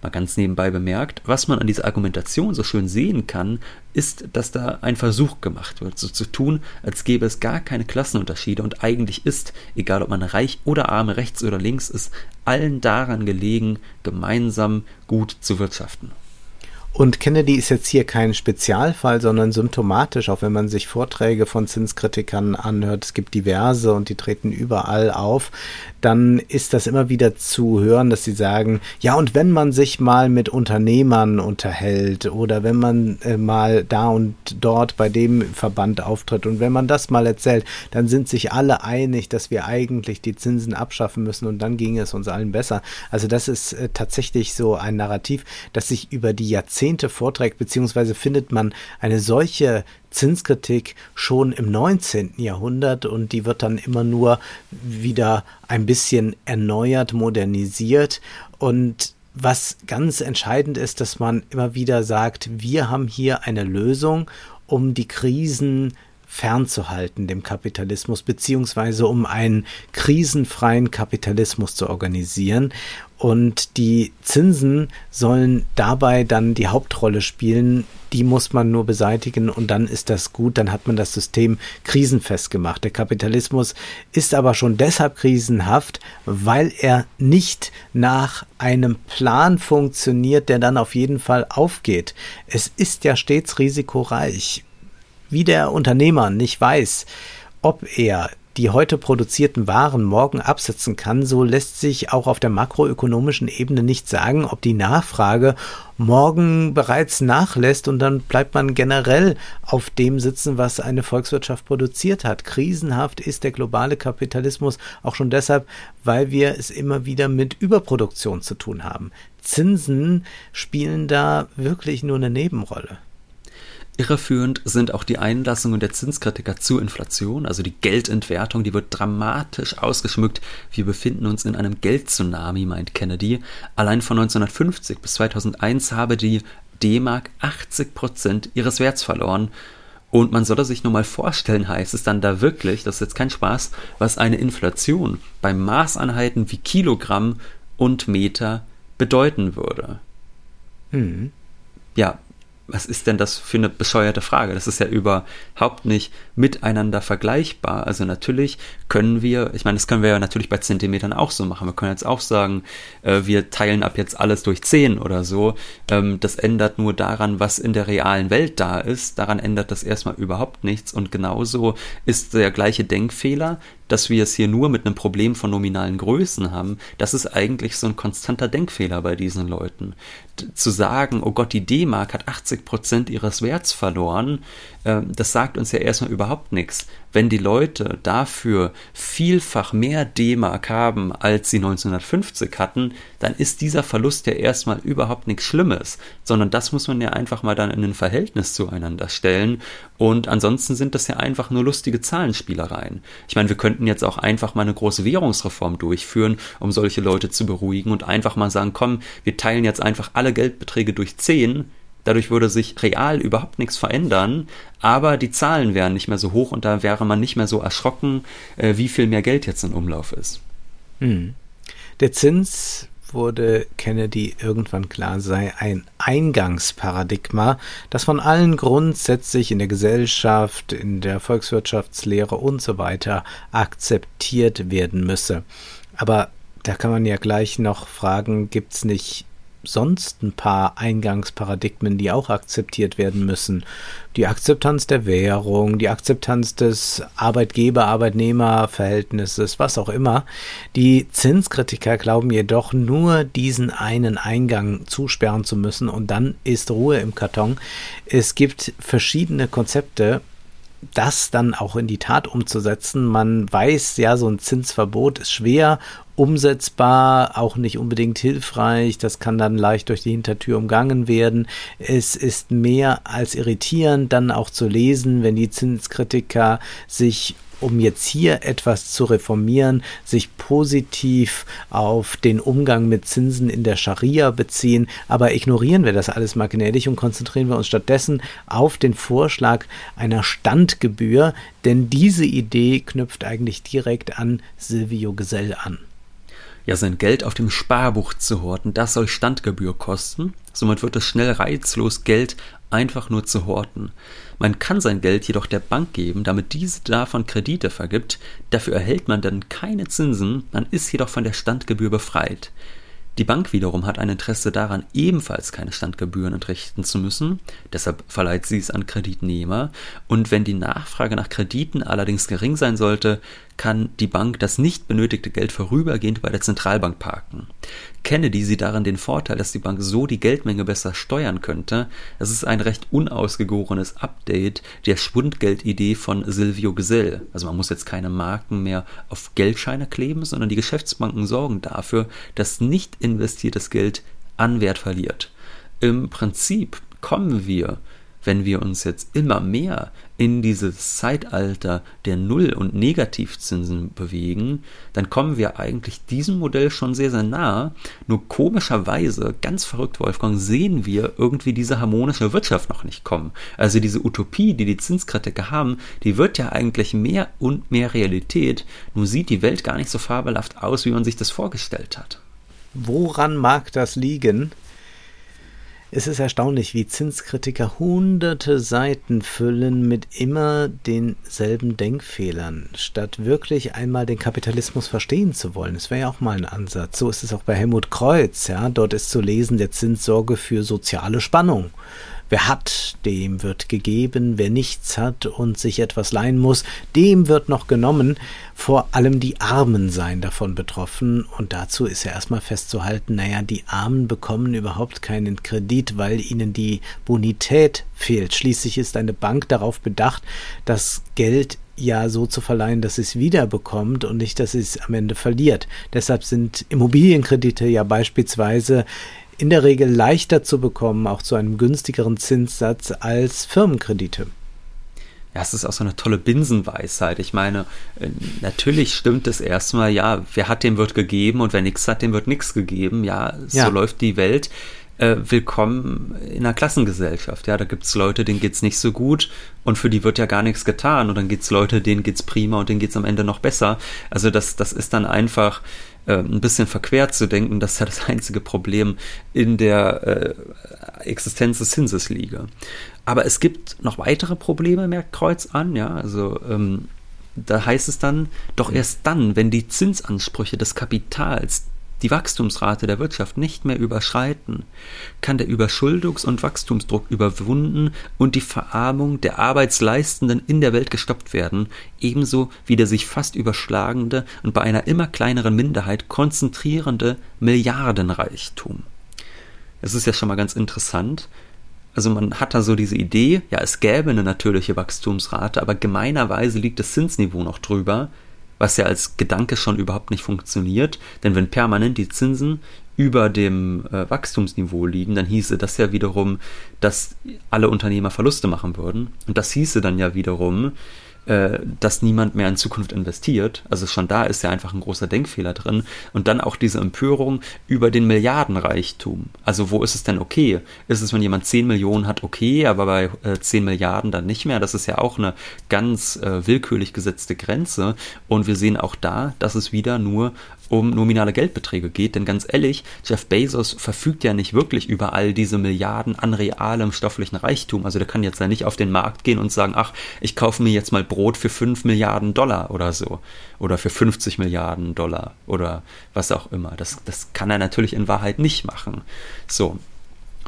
Mal ganz nebenbei bemerkt, was man an dieser Argumentation so schön sehen kann, ist, dass da ein Versuch gemacht wird, so zu tun, als gäbe es gar keine Klassenunterschiede und eigentlich ist, egal ob man reich oder arm, rechts oder links ist, allen daran gelegen, gemeinsam gut zu wirtschaften. Und Kennedy ist jetzt hier kein Spezialfall, sondern symptomatisch, auch wenn man sich Vorträge von Zinskritikern anhört, es gibt diverse und die treten überall auf, dann ist das immer wieder zu hören, dass sie sagen, ja, und wenn man sich mal mit Unternehmern unterhält oder wenn man äh, mal da und dort bei dem Verband auftritt und wenn man das mal erzählt, dann sind sich alle einig, dass wir eigentlich die Zinsen abschaffen müssen und dann ging es uns allen besser. Also das ist äh, tatsächlich so ein Narrativ, das sich über die Jahrzehnte Jahrzehnte vorträgt, beziehungsweise findet man eine solche Zinskritik schon im 19. Jahrhundert und die wird dann immer nur wieder ein bisschen erneuert, modernisiert und was ganz entscheidend ist, dass man immer wieder sagt, wir haben hier eine Lösung, um die Krisen fernzuhalten dem Kapitalismus, beziehungsweise um einen krisenfreien Kapitalismus zu organisieren. Und die Zinsen sollen dabei dann die Hauptrolle spielen. Die muss man nur beseitigen und dann ist das gut. Dann hat man das System krisenfest gemacht. Der Kapitalismus ist aber schon deshalb krisenhaft, weil er nicht nach einem Plan funktioniert, der dann auf jeden Fall aufgeht. Es ist ja stets risikoreich wie der Unternehmer nicht weiß, ob er die heute produzierten Waren morgen absetzen kann, so lässt sich auch auf der makroökonomischen Ebene nicht sagen, ob die Nachfrage morgen bereits nachlässt und dann bleibt man generell auf dem sitzen, was eine Volkswirtschaft produziert hat. Krisenhaft ist der globale Kapitalismus auch schon deshalb, weil wir es immer wieder mit Überproduktion zu tun haben. Zinsen spielen da wirklich nur eine Nebenrolle. Irreführend sind auch die Einlassungen der Zinskritiker zur Inflation, also die Geldentwertung, die wird dramatisch ausgeschmückt. Wir befinden uns in einem Geldtsunami, meint Kennedy. Allein von 1950 bis 2001 habe die D-Mark 80 Prozent ihres Werts verloren. Und man solle sich nur mal vorstellen, heißt es dann da wirklich, das ist jetzt kein Spaß, was eine Inflation bei Maßeinheiten wie Kilogramm und Meter bedeuten würde. Hm. Ja, was ist denn das für eine bescheuerte Frage? Das ist ja überhaupt nicht miteinander vergleichbar. Also natürlich können wir, ich meine, das können wir ja natürlich bei Zentimetern auch so machen. Wir können jetzt auch sagen, äh, wir teilen ab jetzt alles durch 10 oder so. Ähm, das ändert nur daran, was in der realen Welt da ist. Daran ändert das erstmal überhaupt nichts. Und genauso ist der gleiche Denkfehler, dass wir es hier nur mit einem Problem von nominalen Größen haben, das ist eigentlich so ein konstanter Denkfehler bei diesen Leuten. zu sagen, oh Gott, die D-Mark hat 80 Prozent ihres Werts verloren, das sagt uns ja erstmal überhaupt nichts. Wenn die Leute dafür vielfach mehr D-Mark haben, als sie 1950 hatten, dann ist dieser Verlust ja erstmal überhaupt nichts Schlimmes, sondern das muss man ja einfach mal dann in ein Verhältnis zueinander stellen. Und ansonsten sind das ja einfach nur lustige Zahlenspielereien. Ich meine, wir könnten jetzt auch einfach mal eine große Währungsreform durchführen, um solche Leute zu beruhigen und einfach mal sagen, komm, wir teilen jetzt einfach alle Geldbeträge durch 10 Dadurch würde sich real überhaupt nichts verändern, aber die Zahlen wären nicht mehr so hoch und da wäre man nicht mehr so erschrocken, äh, wie viel mehr Geld jetzt in Umlauf ist. Hm. Der Zins wurde Kennedy irgendwann klar sei ein Eingangsparadigma, das von allen grundsätzlich in der Gesellschaft, in der Volkswirtschaftslehre und so weiter akzeptiert werden müsse. Aber da kann man ja gleich noch fragen, gibt es nicht sonst ein paar Eingangsparadigmen, die auch akzeptiert werden müssen. Die Akzeptanz der Währung, die Akzeptanz des Arbeitgeber-Arbeitnehmer-Verhältnisses, was auch immer. Die Zinskritiker glauben jedoch nur diesen einen Eingang zusperren zu müssen und dann ist Ruhe im Karton. Es gibt verschiedene Konzepte, das dann auch in die Tat umzusetzen. Man weiß ja, so ein Zinsverbot ist schwer umsetzbar, auch nicht unbedingt hilfreich. Das kann dann leicht durch die Hintertür umgangen werden. Es ist mehr als irritierend, dann auch zu lesen, wenn die Zinskritiker sich um jetzt hier etwas zu reformieren, sich positiv auf den Umgang mit Zinsen in der Scharia beziehen, aber ignorieren wir das alles mal gnädig und konzentrieren wir uns stattdessen auf den Vorschlag einer Standgebühr, denn diese Idee knüpft eigentlich direkt an Silvio Gesell an ja sein Geld auf dem Sparbuch zu horten, das soll Standgebühr kosten. Somit wird es schnell reizlos, Geld einfach nur zu horten. Man kann sein Geld jedoch der Bank geben, damit diese davon Kredite vergibt. Dafür erhält man dann keine Zinsen, man ist jedoch von der Standgebühr befreit. Die Bank wiederum hat ein Interesse daran, ebenfalls keine Standgebühren entrichten zu müssen, deshalb verleiht sie es an Kreditnehmer, und wenn die Nachfrage nach Krediten allerdings gering sein sollte, kann die Bank das nicht benötigte Geld vorübergehend bei der Zentralbank parken. Kennedy sieht darin den Vorteil, dass die Bank so die Geldmenge besser steuern könnte. Es ist ein recht unausgegorenes Update der Schwundgeldidee von Silvio Gesell. Also man muss jetzt keine Marken mehr auf Geldscheine kleben, sondern die Geschäftsbanken sorgen dafür, dass nicht investiertes Geld an Wert verliert. Im Prinzip kommen wir wenn wir uns jetzt immer mehr in dieses Zeitalter der Null- und Negativzinsen bewegen, dann kommen wir eigentlich diesem Modell schon sehr, sehr nah. Nur komischerweise, ganz verrückt, Wolfgang, sehen wir irgendwie diese harmonische Wirtschaft noch nicht kommen. Also diese Utopie, die die Zinskritiker haben, die wird ja eigentlich mehr und mehr Realität. Nur sieht die Welt gar nicht so fabelhaft aus, wie man sich das vorgestellt hat. Woran mag das liegen? Es ist erstaunlich, wie Zinskritiker hunderte Seiten füllen mit immer denselben Denkfehlern, statt wirklich einmal den Kapitalismus verstehen zu wollen. Das wäre ja auch mal ein Ansatz. So ist es auch bei Helmut Kreuz. Ja, dort ist zu lesen, der Zins sorge für soziale Spannung. Wer hat, dem wird gegeben, wer nichts hat und sich etwas leihen muss, dem wird noch genommen. Vor allem die Armen seien davon betroffen und dazu ist ja erstmal festzuhalten, naja, die Armen bekommen überhaupt keinen Kredit, weil ihnen die Bonität fehlt. Schließlich ist eine Bank darauf bedacht, das Geld ja so zu verleihen, dass es wiederbekommt und nicht, dass es am Ende verliert. Deshalb sind Immobilienkredite ja beispielsweise in der Regel leichter zu bekommen, auch zu einem günstigeren Zinssatz als Firmenkredite. Ja, es ist auch so eine tolle Binsenweisheit. Ich meine, äh, natürlich stimmt es erstmal, ja, wer hat, dem wird gegeben und wer nichts hat, dem wird nichts gegeben. Ja, so ja. läuft die Welt. Äh, willkommen in einer Klassengesellschaft. Ja, da gibt's Leute, denen geht's nicht so gut und für die wird ja gar nichts getan. Und dann gibt's Leute, denen geht's prima und denen geht's am Ende noch besser. Also das, das ist dann einfach äh, ein bisschen verquert zu denken, dass ja das einzige Problem in der äh, Existenz des Zinses liege. Aber es gibt noch weitere Probleme, merkt Kreuz an, ja, also ähm, da heißt es dann, doch erst dann, wenn die Zinsansprüche des Kapitals die Wachstumsrate der Wirtschaft nicht mehr überschreiten, kann der Überschuldungs- und Wachstumsdruck überwunden und die Verarmung der Arbeitsleistenden in der Welt gestoppt werden, ebenso wie der sich fast überschlagende und bei einer immer kleineren Minderheit konzentrierende Milliardenreichtum. Es ist ja schon mal ganz interessant, also man hat da so diese Idee, ja, es gäbe eine natürliche Wachstumsrate, aber gemeinerweise liegt das Zinsniveau noch drüber, was ja als Gedanke schon überhaupt nicht funktioniert. Denn wenn permanent die Zinsen über dem äh, Wachstumsniveau liegen, dann hieße das ja wiederum, dass alle Unternehmer Verluste machen würden. Und das hieße dann ja wiederum, äh, dass niemand mehr in Zukunft investiert. Also schon da ist ja einfach ein großer Denkfehler drin. Und dann auch diese Empörung über den Milliardenreichtum. Also wo ist es denn okay? Ist es, wenn jemand 10 Millionen hat, okay, aber bei äh, 10 Milliarden dann nicht mehr? Das ist ja auch eine ganz äh, willkürlich gesetzte Grenze. Und wir sehen auch da, dass es wieder nur um nominale Geldbeträge geht. Denn ganz ehrlich, Jeff Bezos verfügt ja nicht wirklich über all diese Milliarden an realem stofflichen Reichtum. Also der kann jetzt ja nicht auf den Markt gehen und sagen, ach, ich kaufe mir jetzt mal Brot für 5 Milliarden Dollar oder so. Oder für 50 Milliarden Dollar oder was auch immer. Das, das kann er natürlich in Wahrheit nicht machen. So,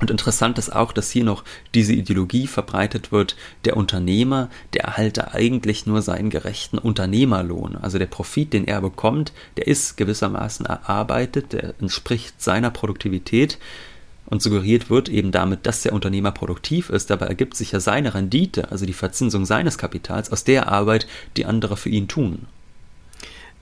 und interessant ist auch, dass hier noch diese Ideologie verbreitet wird, der Unternehmer, der erhalte eigentlich nur seinen gerechten Unternehmerlohn. Also der Profit, den er bekommt, der ist gewissermaßen erarbeitet, der entspricht seiner Produktivität und suggeriert wird eben damit, dass der Unternehmer produktiv ist. Dabei ergibt sich ja seine Rendite, also die Verzinsung seines Kapitals, aus der Arbeit, die andere für ihn tun.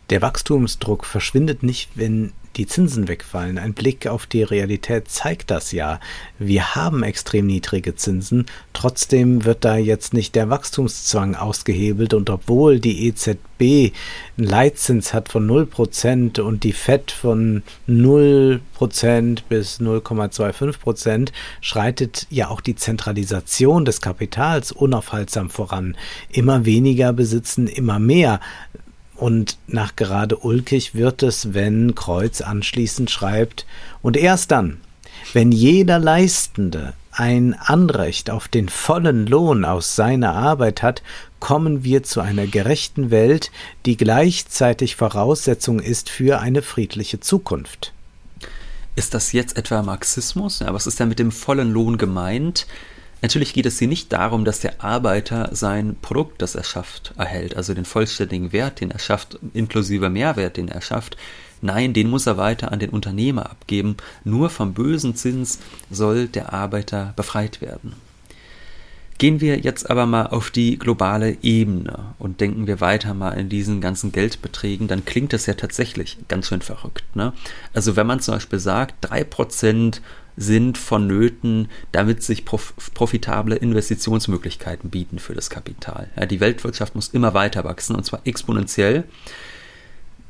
Der Wachstumsdruck verschwindet nicht, wenn die Zinsen wegfallen. Ein Blick auf die Realität zeigt das ja. Wir haben extrem niedrige Zinsen, trotzdem wird da jetzt nicht der Wachstumszwang ausgehebelt und obwohl die EZB einen Leitzins hat von 0% und die FED von 0% bis 0,25%, schreitet ja auch die Zentralisation des Kapitals unaufhaltsam voran. Immer weniger besitzen immer mehr. Und nach gerade ulkig wird es, wenn Kreuz anschließend schreibt, und erst dann, wenn jeder Leistende ein Anrecht auf den vollen Lohn aus seiner Arbeit hat, kommen wir zu einer gerechten Welt, die gleichzeitig Voraussetzung ist für eine friedliche Zukunft. Ist das jetzt etwa Marxismus? Ja, was ist denn mit dem vollen Lohn gemeint? Natürlich geht es hier nicht darum, dass der Arbeiter sein Produkt, das er schafft, erhält, also den vollständigen Wert, den er schafft, inklusive Mehrwert, den er schafft. Nein, den muss er weiter an den Unternehmer abgeben. Nur vom bösen Zins soll der Arbeiter befreit werden. Gehen wir jetzt aber mal auf die globale Ebene und denken wir weiter mal in diesen ganzen Geldbeträgen, dann klingt das ja tatsächlich ganz schön verrückt. Ne? Also wenn man zum Beispiel sagt, drei Prozent sind vonnöten, damit sich prof profitable Investitionsmöglichkeiten bieten für das Kapital. Ja, die Weltwirtschaft muss immer weiter wachsen und zwar exponentiell.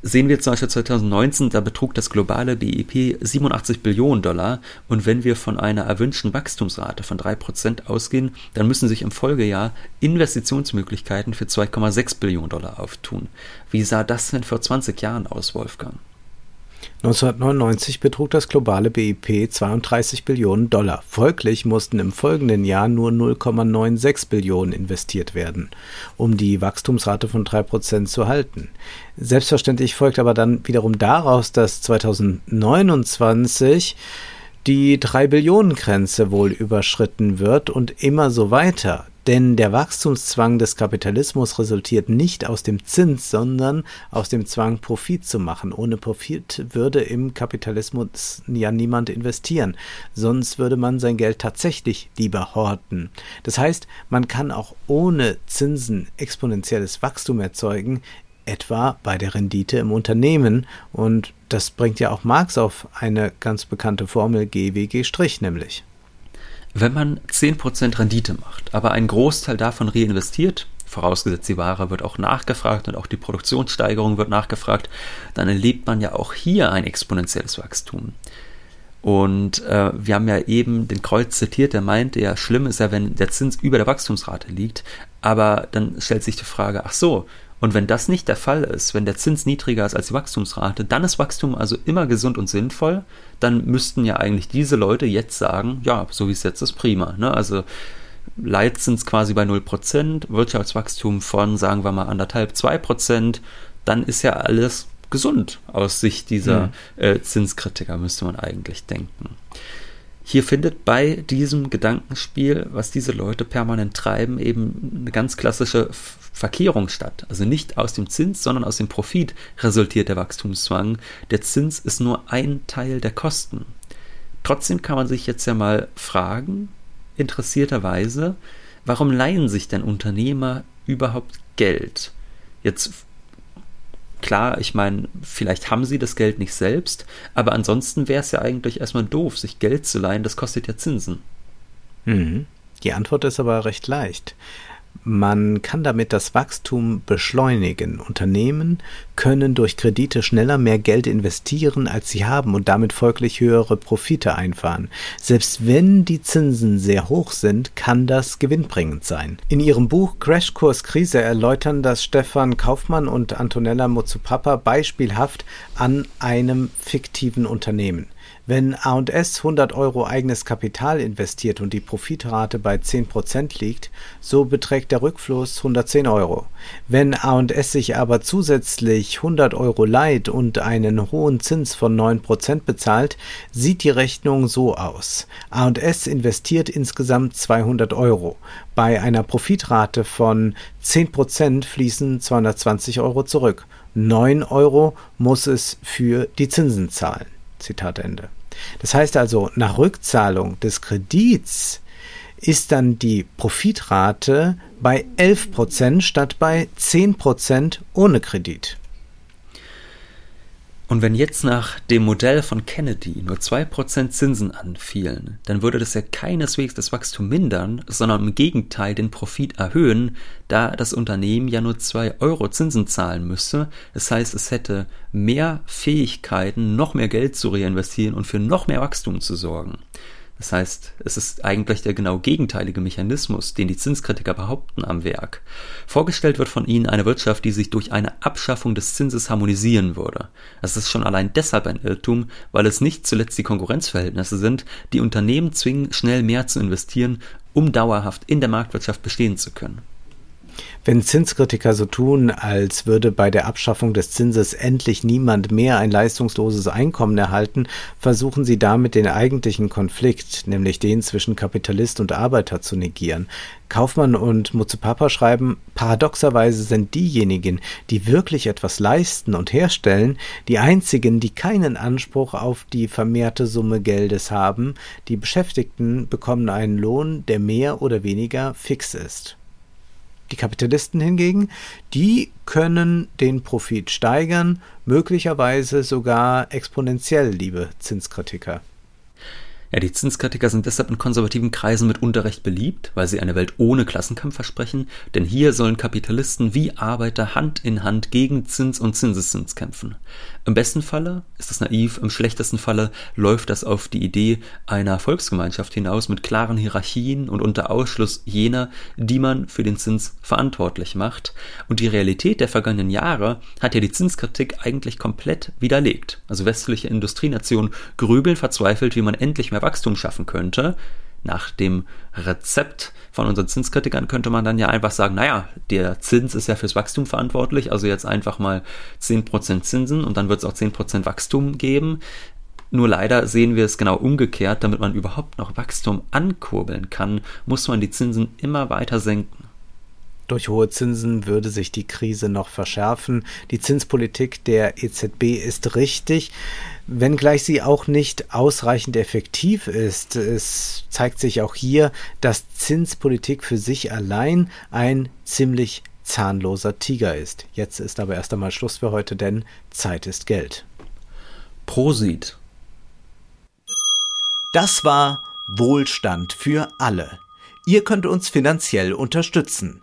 Sehen wir zum Beispiel 2019, da betrug das globale BIP 87 Billionen Dollar und wenn wir von einer erwünschten Wachstumsrate von 3% ausgehen, dann müssen sich im Folgejahr Investitionsmöglichkeiten für 2,6 Billionen Dollar auftun. Wie sah das denn vor 20 Jahren aus, Wolfgang? 1999 betrug das globale BIP 32 Billionen Dollar. Folglich mussten im folgenden Jahr nur 0,96 Billionen investiert werden, um die Wachstumsrate von 3% zu halten. Selbstverständlich folgt aber dann wiederum daraus, dass 2029 die 3 Billionen Grenze wohl überschritten wird und immer so weiter. Denn der Wachstumszwang des Kapitalismus resultiert nicht aus dem Zins, sondern aus dem Zwang, Profit zu machen. Ohne Profit würde im Kapitalismus ja niemand investieren. Sonst würde man sein Geld tatsächlich lieber horten. Das heißt, man kann auch ohne Zinsen exponentielles Wachstum erzeugen, etwa bei der Rendite im Unternehmen. Und das bringt ja auch Marx auf eine ganz bekannte Formel GWG' nämlich. Wenn man 10% Rendite macht, aber einen Großteil davon reinvestiert, vorausgesetzt die Ware wird auch nachgefragt und auch die Produktionssteigerung wird nachgefragt, dann erlebt man ja auch hier ein exponentielles Wachstum. Und äh, wir haben ja eben den Kreuz zitiert, der meinte ja, schlimm ist ja, wenn der Zins über der Wachstumsrate liegt. Aber dann stellt sich die Frage, ach so, und wenn das nicht der Fall ist, wenn der Zins niedriger ist als die Wachstumsrate, dann ist Wachstum also immer gesund und sinnvoll. Dann müssten ja eigentlich diese Leute jetzt sagen, ja, so wie es jetzt ist, prima. Ne? Also Leitzins quasi bei 0%, Wirtschaftswachstum von, sagen wir mal, anderthalb, 2%, dann ist ja alles gesund aus Sicht dieser mhm. äh, Zinskritiker, müsste man eigentlich denken. Hier findet bei diesem Gedankenspiel, was diese Leute permanent treiben, eben eine ganz klassische Verkehrung statt. Also nicht aus dem Zins, sondern aus dem Profit resultiert der Wachstumszwang. Der Zins ist nur ein Teil der Kosten. Trotzdem kann man sich jetzt ja mal fragen, interessierterweise, warum leihen sich denn Unternehmer überhaupt Geld? Jetzt klar, ich meine, vielleicht haben sie das Geld nicht selbst, aber ansonsten wäre es ja eigentlich erstmal doof, sich Geld zu leihen, das kostet ja Zinsen. Mhm. Die Antwort ist aber recht leicht. Man kann damit das Wachstum beschleunigen. Unternehmen können durch Kredite schneller mehr Geld investieren, als sie haben und damit folglich höhere Profite einfahren. Selbst wenn die Zinsen sehr hoch sind, kann das gewinnbringend sein. In ihrem Buch Crashkurs Krise erläutern das Stefan Kaufmann und Antonella Mozupapa beispielhaft an einem fiktiven Unternehmen. Wenn A&S 100 Euro eigenes Kapital investiert und die Profitrate bei 10% liegt, so beträgt der Rückfluss 110 Euro. Wenn A&S sich aber zusätzlich 100 Euro leiht und einen hohen Zins von 9% bezahlt, sieht die Rechnung so aus. A&S investiert insgesamt 200 Euro. Bei einer Profitrate von 10% fließen 220 Euro zurück. 9 Euro muss es für die Zinsen zahlen. Zitat Ende. Das heißt also, nach Rückzahlung des Kredits ist dann die Profitrate bei 11% statt bei 10% ohne Kredit. Und wenn jetzt nach dem Modell von Kennedy nur 2% Zinsen anfielen, dann würde das ja keineswegs das Wachstum mindern, sondern im Gegenteil den Profit erhöhen, da das Unternehmen ja nur 2 Euro Zinsen zahlen müsse. Das heißt, es hätte mehr Fähigkeiten, noch mehr Geld zu reinvestieren und für noch mehr Wachstum zu sorgen. Das heißt, es ist eigentlich der genau gegenteilige Mechanismus, den die Zinskritiker behaupten, am Werk. Vorgestellt wird von ihnen eine Wirtschaft, die sich durch eine Abschaffung des Zinses harmonisieren würde. Das ist schon allein deshalb ein Irrtum, weil es nicht zuletzt die Konkurrenzverhältnisse sind, die Unternehmen zwingen, schnell mehr zu investieren, um dauerhaft in der Marktwirtschaft bestehen zu können. Wenn Zinskritiker so tun, als würde bei der Abschaffung des Zinses endlich niemand mehr ein leistungsloses Einkommen erhalten, versuchen sie damit den eigentlichen Konflikt, nämlich den zwischen Kapitalist und Arbeiter, zu negieren. Kaufmann und Mutzepapa schreiben, paradoxerweise sind diejenigen, die wirklich etwas leisten und herstellen, die einzigen, die keinen Anspruch auf die vermehrte Summe Geldes haben. Die Beschäftigten bekommen einen Lohn, der mehr oder weniger fix ist. Die Kapitalisten hingegen, die können den Profit steigern, möglicherweise sogar exponentiell, liebe Zinskritiker. Ja, die Zinskritiker sind deshalb in konservativen Kreisen mit Unterrecht beliebt, weil sie eine Welt ohne Klassenkampf versprechen, denn hier sollen Kapitalisten wie Arbeiter Hand in Hand gegen Zins und Zinseszins kämpfen. Im besten Falle ist das naiv, im schlechtesten Falle läuft das auf die Idee einer Volksgemeinschaft hinaus mit klaren Hierarchien und unter Ausschluss jener, die man für den Zins verantwortlich macht. Und die Realität der vergangenen Jahre hat ja die Zinskritik eigentlich komplett widerlegt. Also westliche Industrienationen grübeln verzweifelt, wie man endlich mehr mehr Wachstum schaffen könnte, nach dem Rezept von unseren Zinskritikern könnte man dann ja einfach sagen, naja, der Zins ist ja fürs Wachstum verantwortlich, also jetzt einfach mal 10% Zinsen und dann wird es auch 10% Wachstum geben. Nur leider sehen wir es genau umgekehrt, damit man überhaupt noch Wachstum ankurbeln kann, muss man die Zinsen immer weiter senken. Durch hohe Zinsen würde sich die Krise noch verschärfen. Die Zinspolitik der EZB ist richtig, wenngleich sie auch nicht ausreichend effektiv ist. Es zeigt sich auch hier, dass Zinspolitik für sich allein ein ziemlich zahnloser Tiger ist. Jetzt ist aber erst einmal Schluss für heute, denn Zeit ist Geld. Prosit. Das war Wohlstand für alle. Ihr könnt uns finanziell unterstützen